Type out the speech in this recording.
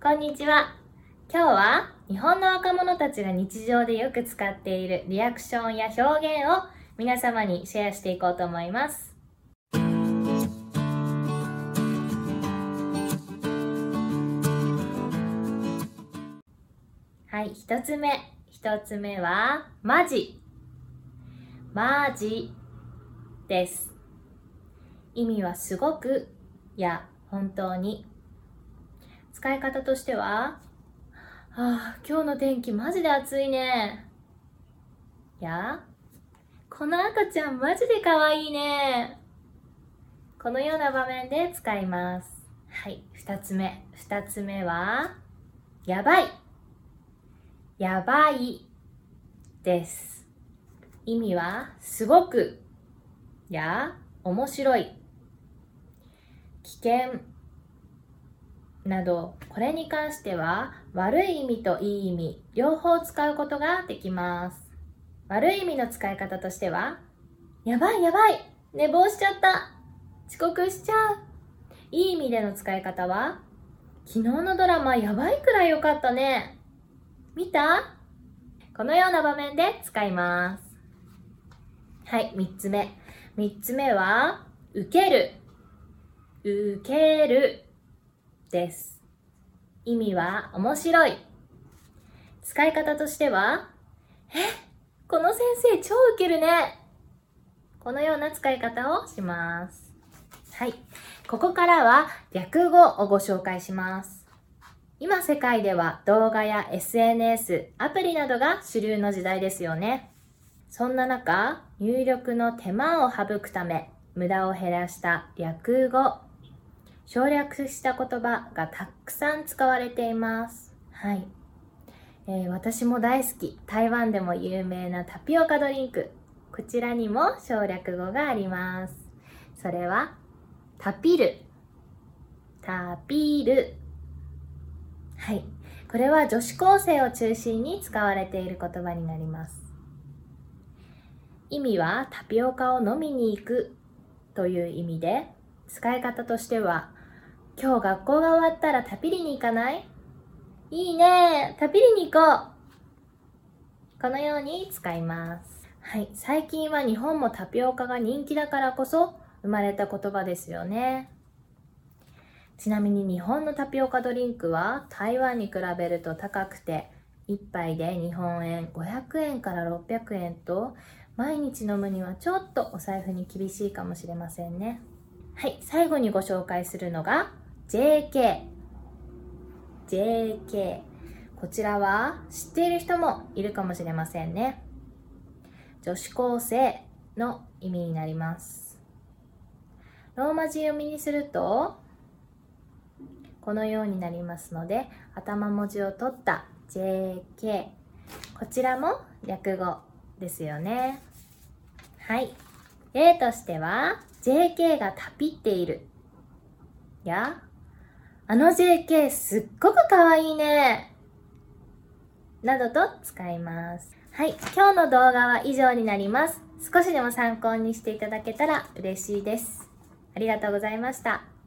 こんにちは。今日は日本の若者たちが日常でよく使っているリアクションや表現を皆様にシェアしていこうと思います。はい、一つ目。一つ目は、マジ。マジです。意味はすごくや本当に。使い方としては、ああ、今日の天気マジで暑いね。や、この赤ちゃんマジで可愛いね。このような場面で使います。はい、二つ目。二つ目は、やばい。やばいです。意味は、すごくや、面白い。危険などこれに関しては悪い意味といい意味両方使うことができます。悪い意味の使い方としてはやばいやばい寝坊しちゃった遅刻しちゃう。いい意味での使い方は昨日のドラマやばいくらい良かったね。見た？このような場面で使います。はい3つ目。3つ目は受ける。受ける。です。意味は面白い。使い方としては、え、この先生超ウケるね。このような使い方をします。はい。ここからは略語をご紹介します。今世界では動画や SNS、アプリなどが主流の時代ですよね。そんな中、入力の手間を省くため、無駄を減らした略語省略した言葉がたくさん使われています。はい。えー、私も大好き、台湾でも有名なタピオカドリンク。こちらにも省略語があります。それは、タピル。タピル。はい。これは女子高生を中心に使われている言葉になります。意味はタピオカを飲みに行くという意味で、使い方としては、今日学校が終わったらタピリに行かない？いいねタピリに行こうこのように使います。はい。最近は日本もタピオカが人気だからこそ生まれた言葉ですよね。ちなみに日本のタピオカドリンクは台湾に比べると高くて1杯で日本円500円から600円と毎日飲むにはちょっとお財布に厳しいかもしれませんね。はい。最後にご紹介するのが JK。JK。こちらは知っている人もいるかもしれませんね。女子高生の意味になります。ローマ字読みにすると、このようになりますので、頭文字を取った JK。こちらも略語ですよね。はい。例としては、JK がタピっている。や、あの JK すっごくかわいいね。などと使います。はい。今日の動画は以上になります。少しでも参考にしていただけたら嬉しいです。ありがとうございました。